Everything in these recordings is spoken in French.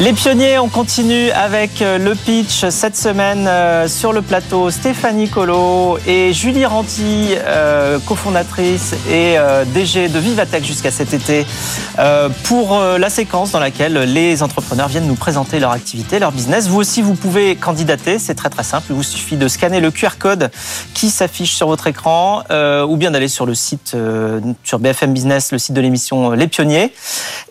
Les pionniers, on continue avec euh, le pitch cette semaine euh, sur le plateau. Stéphanie Colo et Julie Ranti, euh, cofondatrice et DG de Vivatech jusqu'à cet été, pour la séquence dans laquelle les entrepreneurs viennent nous présenter leur activité, leur business. Vous aussi, vous pouvez candidater, c'est très très simple. Il vous suffit de scanner le QR code qui s'affiche sur votre écran ou bien d'aller sur le site, sur BFM Business, le site de l'émission Les Pionniers.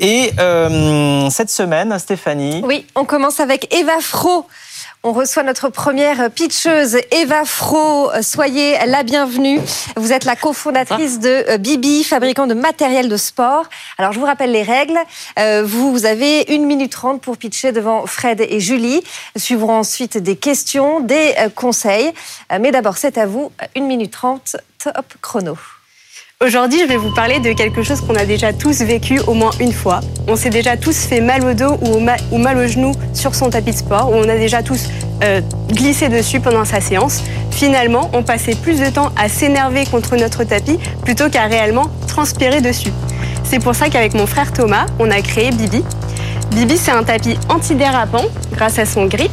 Et cette semaine, Stéphanie, oui, on commence avec Eva Fro. On reçoit notre première pitcheuse, Eva Fro. Soyez la bienvenue. Vous êtes la cofondatrice de euh, Bibi, fabricant de matériel de sport. Alors, je vous rappelle les règles. Euh, vous avez une minute trente pour pitcher devant Fred et Julie. Suivront ensuite des questions, des euh, conseils. Mais d'abord, c'est à vous. Une minute trente, top chrono. Aujourd'hui, je vais vous parler de quelque chose qu'on a déjà tous vécu au moins une fois. On s'est déjà tous fait mal au dos ou, mal au genou sur son tapis de sport, ou on a déjà tous euh, glissé dessus pendant sa séance. Finalement, on passait plus de temps à s'énerver contre notre tapis plutôt qu'à réellement transpirer dessus. C'est pour ça qu'avec mon frère Thomas, on a créé Bibi. Bibi, c'est un tapis antidérapant grâce à son grip,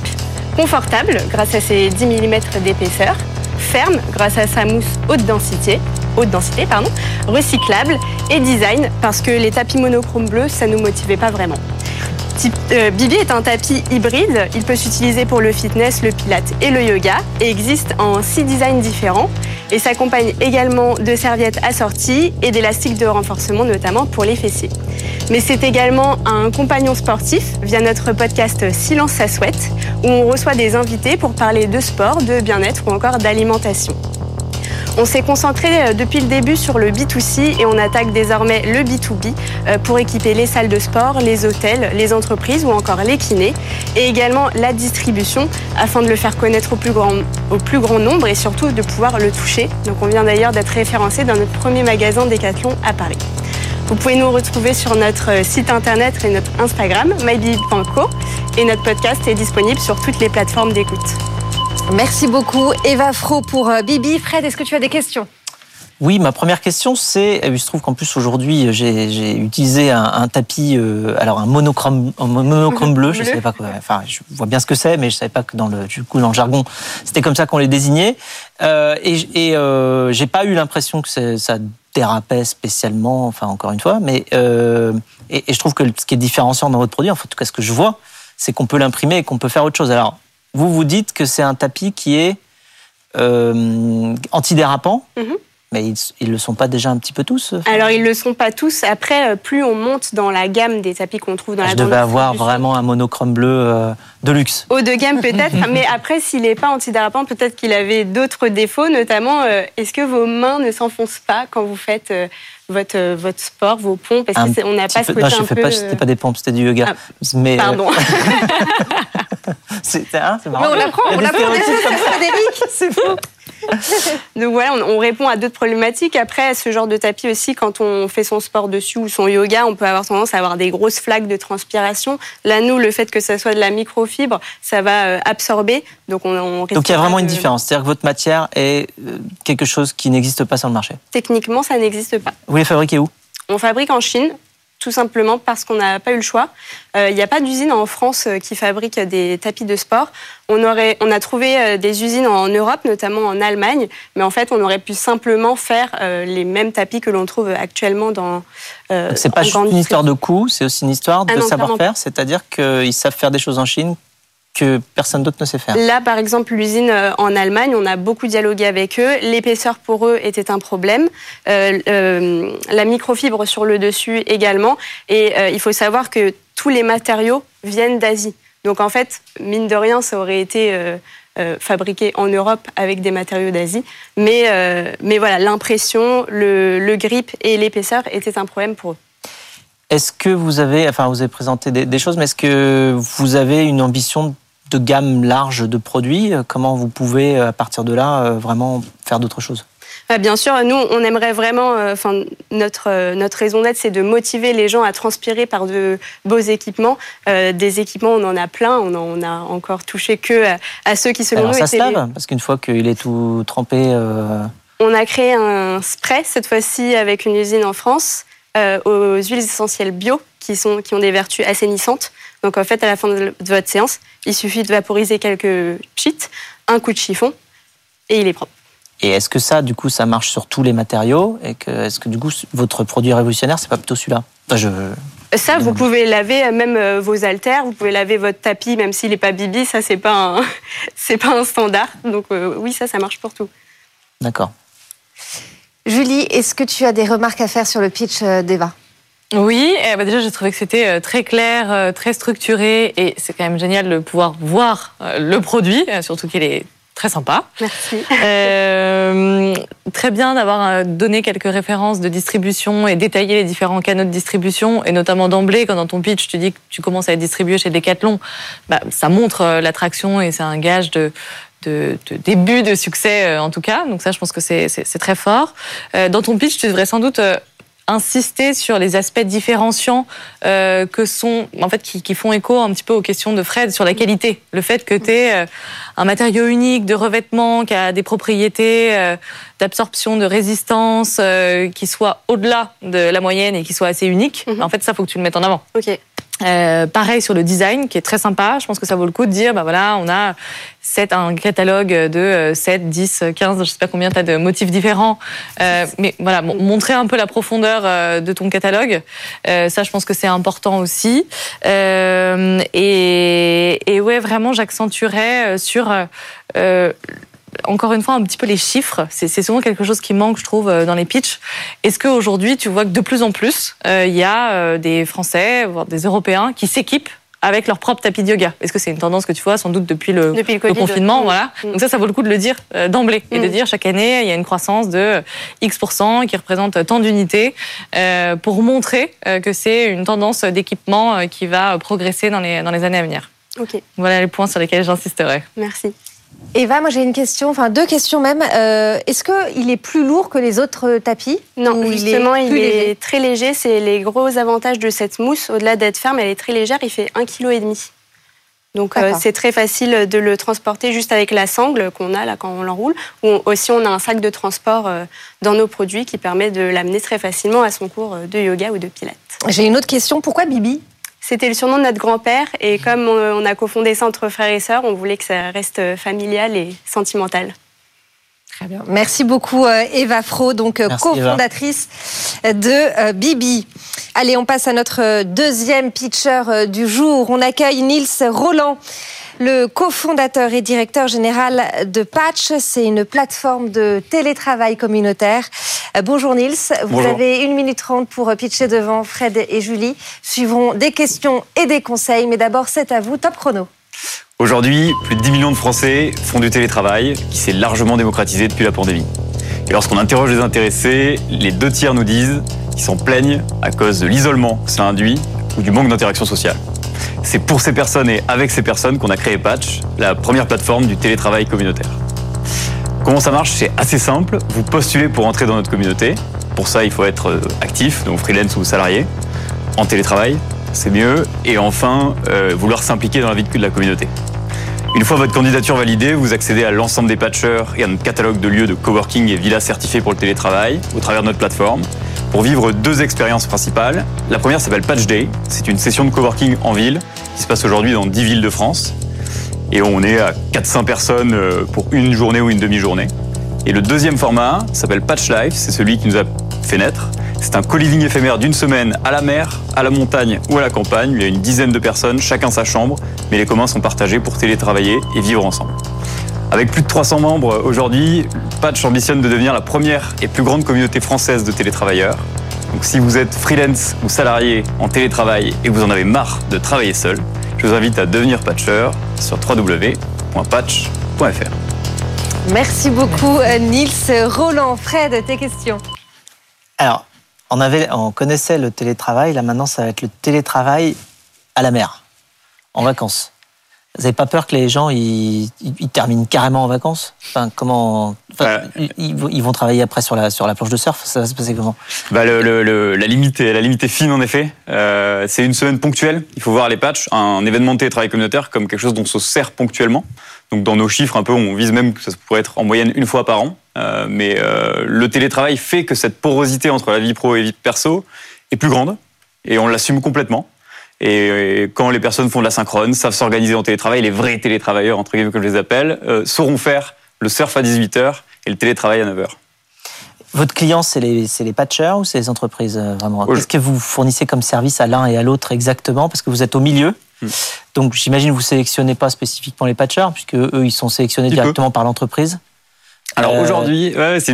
confortable grâce à ses 10 mm d'épaisseur, ferme grâce à sa mousse haute densité haute densité, pardon, recyclable et design parce que les tapis monochrome bleus, ça ne nous motivait pas vraiment. Euh, Bibi est un tapis hybride. Il peut s'utiliser pour le fitness, le pilate et le yoga et existe en six designs différents et s'accompagne également de serviettes assorties et d'élastiques de renforcement, notamment pour les fessiers. Mais c'est également un compagnon sportif via notre podcast Silence ça souhaite, où on reçoit des invités pour parler de sport, de bien-être ou encore d'alimentation. On s'est concentré euh, depuis le début sur le B2C et on attaque désormais le B2B euh, pour équiper les salles de sport, les hôtels, les entreprises ou encore les kinés et également la distribution afin de le faire connaître au plus grand, nombre et surtout de pouvoir le toucher. Donc on vient d'ailleurs d'être référencé dans notre premier magasin Decathlon à Paris. Vous pouvez nous retrouver sur notre euh, site internet et notre Instagram, mybibi.co et notre podcast est disponible sur toutes les plateformes d'écoute. Merci beaucoup Eva Fro pour euh, Bibi. Fred, est-ce que tu as des questions? Oui, ma première question, c'est, il se trouve qu'en plus aujourd'hui, j'ai utilisé un, tapis, euh, alors un monochrome, monochrome bleu, je ne savais pas quoi, enfin, je vois bien ce que c'est, mais je ne savais pas que dans le, du coup, dans le jargon, c'était comme ça qu'on les désignait. Euh, et et euh, j'ai pas eu l'impression que ça dérapait spécialement, enfin, encore une fois, mais et, et, je trouve que ce qui est différenciant dans votre produit, en tout cas, ce que je vois, c'est qu'on peut l'imprimer et qu'on peut faire autre chose. Alors, vous vous dites que c'est un tapis qui est euh, antidérapant. Mhm. Mais ils ne le sont pas déjà un petit peu tous Alors, ils ne le sont pas tous. Après, euh, plus on monte dans la gamme des tapis qu'on trouve dans la Je devais avoir vraiment un monochrome bleu euh, de luxe. Haut de gamme peut-être, mais après, s'il n'est pas antidérapant, peut-être qu'il avait d'autres défauts, notamment, est-ce que vos mains ne s'enfoncent pas quand vous faites votre, votre sport, vos pompes? Parce qu'on n'a pas ce côté non, je fais Pas, c'était pas des pompes, c'était du yoga. Ah, mais, pardon. c'est hein, marrant. Mais on l'apprend, on l'apprend, Frédéric. C'est faux. Donc voilà, on, répond à d'autres problématiques. Après, ce genre de tapis aussi, quand on fait son sport dessus ou son yoga, on peut avoir tendance à avoir des grosses flaques de transpiration. Là, nous, le fait que ça soit de la microfibre, ça va euh, absorber. Donc, on, Donc il y a vraiment une différence. C'est-à-dire que votre matière est euh, quelque chose qui n'existe pas sur le marché. Techniquement, ça n'existe pas. Vous les fabriquez où? On fabrique en Chine tout simplement parce qu'on n'a pas eu le choix. Euh, il n'y a pas d'usine en France euh, qui fabrique des tapis de sport. On, aurait, on a trouvé euh, des usines en Europe, notamment en Allemagne, mais en fait, on aurait pu simplement faire les mêmes tapis que l'on trouve actuellement dans. Euh, c'est pas juste une histoire de coût, c'est aussi une histoire de ah savoir-faire, c'est-à-dire qu'ils savent faire des choses en Chine que personne d'autre ne sait faire. Là, par exemple, l'usine euh, en Allemagne, on a beaucoup dialogué avec eux. L'épaisseur pour eux était un problème. Euh, euh, la microfibre sur le dessus également. Et il faut savoir que tous les matériaux viennent d'Asie. Donc en fait, mine de rien, ça aurait été fabriqué en Europe avec des matériaux d'Asie. Mais, voilà, l'impression, le, le grip et l'épaisseur étaient un problème pour eux. Est-ce que vous avez, enfin, vous avez présenté des, des choses, mais est-ce que vous avez une ambition de gamme large de produits? Comment vous pouvez, à partir de là, euh, vraiment faire d'autres choses? Ah, bien sûr, nous, on aimerait vraiment, euh, enfin, notre, euh, notre raison d'être, c'est de motiver les gens à transpirer par de beaux équipements. Euh, des équipements, on en a plein, on en a encore touché que à, ceux qui, selon Alors, nous, ça étaient se lave Parce qu'une fois qu'il est tout trempé. euh, On a créé un spray, cette fois-ci avec une usine en France, euh, aux huiles essentielles bio qui, sont, qui ont des vertus assainissantes. Donc en fait, à la fin de votre séance, il suffit de vaporiser quelques cheats, un coup de chiffon, et il est propre. Et est-ce que ça, du coup, ça marche sur tous les matériaux? Et que est-ce que du coup, votre produit révolutionnaire, c'est pas plutôt celui-là? Enfin, je... Ça, vous pouvez laver euh, même euh, vos haltères, vous pouvez laver votre tapis, même s'il n'est pas bibi, ça, c'est pas un, c'est pas un standard. Donc euh, oui, ça, ça marche pour tout. D'accord. Julie, est-ce que tu as des remarques à faire sur le pitch euh, d'Eva? Oui, eh ben déjà j'ai trouvé que c'était euh, très clair, euh, très structuré et c'est quand même génial de pouvoir voir le produit, surtout qu'il est très sympa. Merci. Euh, très bien d'avoir donné quelques références de distribution et détaillé les différents canaux de distribution et notamment d'emblée quand dans ton pitch tu dis que tu commences à être distribué chez Decathlon, bah, ça montre l'attraction et c'est un gage de de, de début de succès euh, en tout cas. Donc ça, je pense que c'est très fort. Euh, dans ton pitch, tu devrais sans doute euh, insister sur les aspects différenciants euh, que sont, en fait, qui, qui font écho un petit peu aux questions de Fred sur la qualité. Le fait que tu aies un matériau unique de revêtement qui a des propriétés euh, d'absorption, de résistance, euh, qui soit au-delà de la moyenne et qui soit assez unique. Mhm. En fait, ça, faut que tu le mettes en avant. Ok. Euh, pareil sur le design qui est très sympa. Je pense que ça vaut le coup de dire, bah voilà, on a sept, un catalogue de euh, 7, 10, 15, je sais pas combien tu as de motifs différents. Euh, mais voilà, mon- montrer un peu la profondeur euh, de ton catalogue. Euh, ça, je pense que c'est important aussi. Euh, et, et ouais, vraiment, j'accentuerais euh, sur... encore une fois, un petit peu les chiffres. C'est souvent quelque chose qui manque, je trouve, euh, dans les pitchs. Est-ce qu'aujourd'hui, tu vois que de plus en plus, euh, il y a euh, des Français, voire des Européens, qui s'équipent avec leur propre tapis de yoga? Est-ce que c'est une tendance que tu vois sans doute depuis le, Depuis le le Covid. confinement voilà. Mm. Donc ça, ça vaut le coup de le dire euh, d'emblée et de Mm. dire chaque année, il y a une croissance de X% qui représente tant d'unités euh, pour montrer euh, que c'est une tendance d'équipement qui va progresser dans les, dans les années à venir. Ok, Voilà les points sur lesquels j'insisterai. merci. Eva, moi j'ai une question, enfin deux questions même. Euh, Est-ce qu'il est plus lourd que les autres euh, tapis? Non, justement, il est, léger? très léger. C'est les gros avantages de cette mousse. Au-delà d'être ferme, elle est très légère. Il fait 1,5 kg. Donc euh, c'est très facile de le transporter juste avec la sangle qu'on a là quand on l'enroule. Ou aussi on a un sac de transport euh, dans nos produits qui permet de l'amener très facilement à son cours de yoga ou de pilates. J'ai une autre question. Pourquoi Bibi? C'était le surnom de notre grand-père et comme on a cofondé ça entre frères et sœurs, on voulait que ça reste familial et sentimental. Très bien. Merci beaucoup euh, Eva Fro, donc euh, Eva. cofondatrice de euh, Bibi. Allez, on passe à notre deuxième pitcher du jour. On accueille Nils Roland. Le cofondateur et directeur général de Patch, c'est une plateforme de télétravail communautaire. Euh, bonjour Nils, vous Bonjour. avez une minute trente pour euh, pitcher devant Fred et Julie. Suivront des questions et des conseils, mais d'abord c'est à vous, top chrono. Aujourd'hui, plus de 10 millions de Français font du télétravail qui s'est largement démocratisé depuis la pandémie. Et lorsqu'on interroge les intéressés, les deux tiers nous disent qu'ils s'en plaignent à cause de l'isolement que cela induit ou du manque d'interaction sociale. C'est pour ces personnes et avec ces personnes qu'on a créé Patch, la première plateforme du télétravail communautaire. Comment ça marche? C'est assez simple. Vous postulez pour entrer dans notre communauté. Pour ça, il faut être euh, actif, donc freelance ou salarié, en télétravail, c'est mieux. Et enfin, euh, vouloir s'impliquer dans la vie de la communauté. Une fois votre candidature validée, vous accédez à l'ensemble des patchers et à notre catalogue de lieux de coworking et villas certifiés pour le télétravail au travers de notre plateforme pour vivre deux expériences principales. La première s'appelle Patch Day. C'est une session de coworking en ville qui se passe aujourd'hui dans 10 villes de France. Et on est à 400 personnes euh, pour une journée ou une demi-journée. Et le deuxième format s'appelle Patch Life. C'est celui qui nous a fait naître. C'est un co-living éphémère d'une semaine à la mer, à la montagne ou à la campagne. Il y a une dizaine de personnes, chacun sa chambre, mais les communs sont partagés pour télétravailler et vivre ensemble. Avec plus de 300 membres aujourd'hui, Patch ambitionne de devenir la première et plus grande communauté française de télétravailleurs. Donc si vous êtes freelance ou salarié en télétravail et que vous en avez marre de travailler seul, je vous invite à devenir patcher sur www.patch.fr. Merci beaucoup euh, Nils Roland. Fred, tes questions. Alors, on, avait, on connaissait le télétravail, là maintenant ça va être le télétravail à la mer, en vacances. Vous n'avez pas peur que les gens ils, ils terminent carrément en vacances? Enfin, comment enfin, ils, ils vont travailler après sur la sur la planche de surf? Ça va se passer comment? Bah, le, le, La limite est la limite est fine en effet. Euh, c'est une semaine ponctuelle. Il faut voir les patchs, un événement de télétravail communautaire comme quelque chose dont on se sert ponctuellement. Donc dans nos chiffres un peu, on vise même que ça pourrait être en moyenne une fois par an. Euh, mais euh, le télétravail fait que cette porosité entre la vie pro et la vie perso est plus grande et on l'assume complètement. Et quand les personnes font de la synchrone, savent s'organiser en télétravail, les vrais télétravailleurs, entre guillemets, que je les appelle, euh, sauront faire le surf à 18h et le télétravail à 9h. Votre client, c'est les, les patchers ou c'est les entreprises euh, vraiment? Qu'est-ce que vous fournissez comme service à l'un et à l'autre exactement? Parce que vous êtes au milieu. Hmm. Donc j'imagine que vous sélectionnez pas spécifiquement les patchers, puisque eux, ils sont sélectionnés directement par l'entreprise. Alors euh, aujourd'hui, ouais, c'est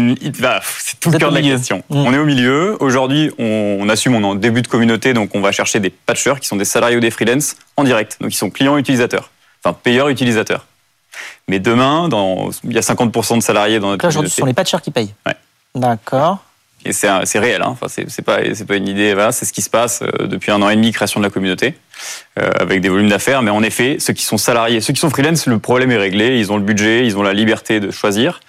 tout le cœur de la question. Mm. On est au milieu. Aujourd'hui, on, assume, on est en début de communauté, donc on va chercher des patchers qui sont des salariés ou des freelance en direct. Donc ils sont clients utilisateurs, enfin payeurs utilisateurs. Mais demain, dans, il y a 50% de salariés dans notre Là, aujourd'hui, ce sont les patchers qui payent. Ouais. D'accord. Et c'est réel, hein. enfin, c'est pas, pas une idée, voilà, c'est ce qui se passe euh, depuis un an et demi, création de la communauté, euh, avec des volumes d'affaires. Mais en effet, ceux qui sont salariés, ceux qui sont freelance, le problème est réglé, ils ont le budget, ils ont la liberté de choisir.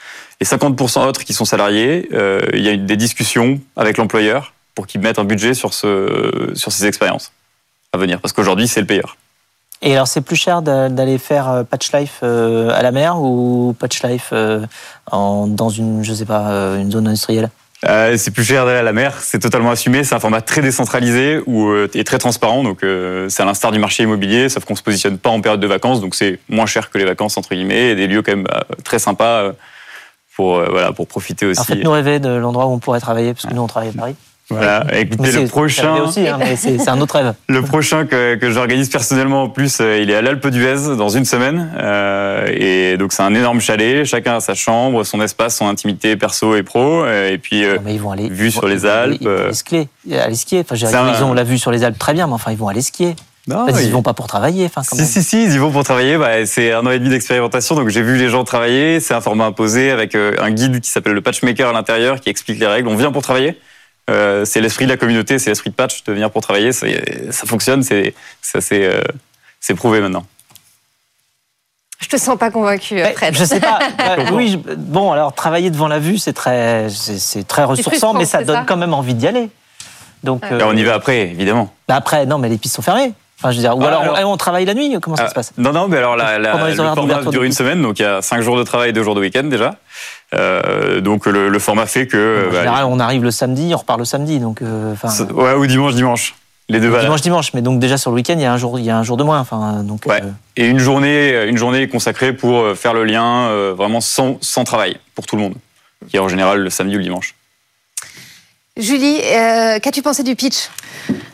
Et 50% autres qui sont salariés, euh, il y a des discussions avec l'employeur pour qu'ils mettent un budget sur, ce, sur ces expériences à venir, parce qu'aujourd'hui, c'est le payeur. Et alors, c'est plus cher d'aller faire Patch Life à la mer ou Patch Life dans une, je sais pas, une zone industrielle? Euh, c'est plus cher d'aller à la mer, c'est totalement assumé, c'est un format très décentralisé ou euh, et très transparent, donc euh, c'est à l'instar du marché immobilier, sauf qu'on se positionne pas en période de vacances, donc c'est moins cher que les vacances entre guillemets, et des lieux quand même très sympas pour voilà pour profiter aussi. faites-nous rêver de l'endroit où on pourrait travailler, parce que nous on travaille à Paris. Voilà, écoutez, le prochain. aussi, hein, mais c'est un autre rêve. Le prochain que, que j'organise personnellement en plus, euh, il est à l'Alpe d'Huez dans une semaine. Euh, et donc c'est un énorme chalet, chacun a sa chambre, son espace, son intimité perso et pro. Euh, et puis, mais ils vont aller, vue sur les Alpes. Ils vont aller skier. Aller skier. Enfin, ils ont la vue sur les Alpes très bien, mais enfin, ils vont aller skier. Non, ils, vont pas pour travailler. Enfin, si, si, si, ils y vont pour travailler. Bah, c'est un an et demi d'expérimentation, donc j'ai vu les gens travailler. C'est un format imposé avec un guide qui s'appelle le Patchmaker à l'intérieur qui explique les règles. On vient pour travailler. Euh, c'est l'esprit de la communauté, c'est l'esprit de patch de venir pour travailler. Ça, fonctionne, c'est euh, c'est prouvé maintenant. Je te sens pas convaincu, Fred. Je sais pas. Euh, oui, bon, alors travailler devant la vue, c'est très, c'est très ressourçant, mais ça donne quand même envie d'y aller. Donc, on y va après, évidemment. Bah après, non, mais les pistes sont fermées. Enfin, je veux dire, ou ah, alors, on travaille la nuit, comment ça se passe? Non, non, mais alors la, la, le format dure une semaine, donc il y a 5 jours de travail et 2 jours de week-end déjà. Euh, donc le, le, format fait que. En bah, général, on arrive le samedi, on repart le samedi, donc. Euh, ouais, ou dimanche, dimanche. Les deux. Dimanche, dimanche, mais donc déjà sur le week-end, il y a un jour, il y a un jour de moins. Enfin, donc. Ouais. Euh, et une journée, une journée consacrée pour faire le lien vraiment sans, sans travail pour tout le monde, qui est en général le samedi ou le dimanche. Julie, qu'as-tu pensé du pitch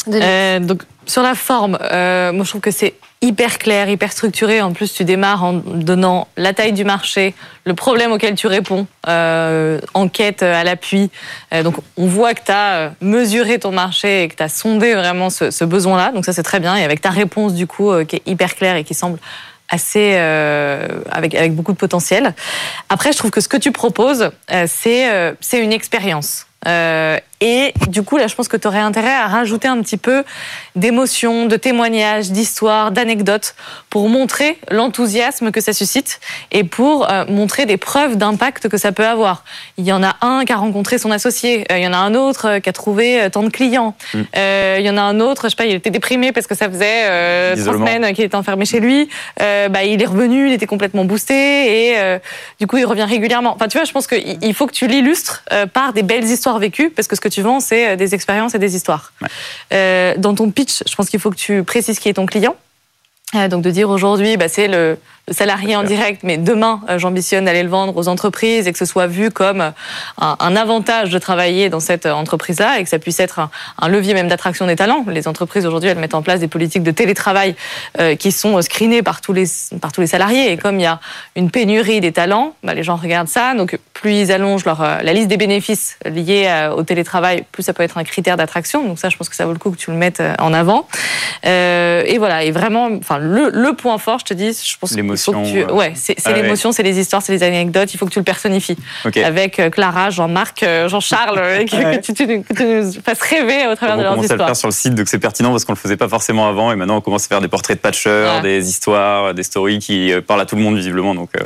donc, sur la forme, euh, moi je trouve que c'est hyper clair, hyper structuré. En plus, tu démarres en donnant la taille du marché, le problème auquel tu réponds, euh, enquête à l'appui. Euh, donc, on voit que tu as euh, mesuré ton marché et que tu as sondé vraiment ce, besoin-là. Donc, ça, c'est très bien. Et avec ta réponse, du coup, qui est hyper claire et qui semble assez avec, avec beaucoup de potentiel. Après, je trouve que ce que tu proposes, c'est une expérience. Euh, et du coup, là, je pense que tu aurais intérêt à rajouter un petit peu d'émotions, de témoignages, d'histoires, d'anecdotes pour montrer l'enthousiasme que ça suscite et pour euh, montrer des preuves d'impact que ça peut avoir. Il y en a un qui a rencontré son associé, euh, il y en a un autre qui a trouvé tant de clients, mm. il y en a un autre, je sais pas, il était déprimé parce que ça faisait trois semaines qu'il était enfermé chez lui. bah, il est revenu, il était complètement boosté et du coup, il revient régulièrement. Enfin, tu vois, je pense qu'il faut que tu l'illustres par des belles histoires vécues parce que ce que tu vends, c'est euh, des expériences et des histoires. Euh, dans ton pitch, je pense qu'il faut que tu précises qui est ton client. Euh, donc de dire aujourd'hui, bah, c'est le, salarié en direct, mais demain, euh, j'ambitionne d'aller le vendre aux entreprises et que ce soit vu comme euh, un, avantage de travailler dans cette euh, entreprise-là et que ça puisse être un, levier même d'attraction des talents. Les entreprises aujourd'hui, elles mettent en place des politiques de télétravail qui sont screenées par tous les par tous les salariés. Et comme il y a une pénurie des talents, bah, les gens regardent ça. Donc plus ils allongent leur la liste des bénéfices liés au télétravail, plus ça peut être un critère d'attraction. Donc ça, je pense que ça vaut le coup que tu le mettes en avant. et voilà. Et vraiment, enfin le, le point fort, je te dis, je pense L'émotion, tu- euh, Ouais, c'est ah ouais. l'émotion, c'est les histoires, c'est les anecdotes. Il faut que tu le personnifies. Ok. Avec euh, Clara, Jean-Marc, euh, Jean-Charles, que, Ouais. que tu, tu que tu nous fasses rêver au travers on de leurs commence à le histoires. faire sur le site, donc c'est pertinent parce qu'on le faisait pas forcément avant, et maintenant on commence à faire des portraits de patchers, Ouais. des histoires, des stories qui parlent à tout le monde visiblement. Donc euh,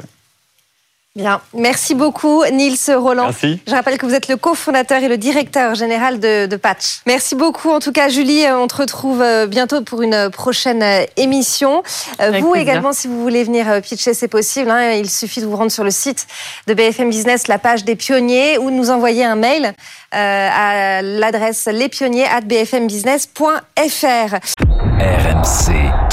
Bien, merci beaucoup Nils Roland. merci. Je rappelle que vous êtes le cofondateur et le directeur général de, de Patch. Merci beaucoup. En tout cas, Julie, euh, on te retrouve euh, bientôt pour une prochaine euh, émission. Euh, Avec Vous plaisir. également, si vous voulez venir pitcher, c'est possible. hein. Il suffit de vous rendre sur le site de BFM Business, la page des pionniers, ou de nous envoyer un mail euh, à l'adresse lespionniers@bfmbusiness.fr. RMC 2006. Alors j'aimerais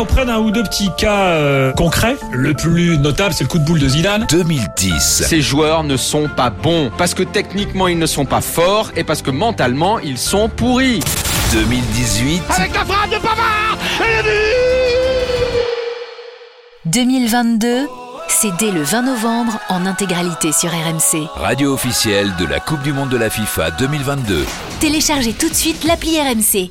qu'on prenne un ou deux petits cas euh, concrets. Le plus notable, c'est le coup de boule de Zidane. 2010. Ces joueurs ne sont pas bons parce que techniquement ils ne sont pas forts et parce que mentalement ils sont pourris. 2018. 2022, c'est dès le 20 novembre en intégralité sur RMC. Radio officielle de la Coupe du Monde de la FIFA 2022. Téléchargez tout de suite l'appli RMC.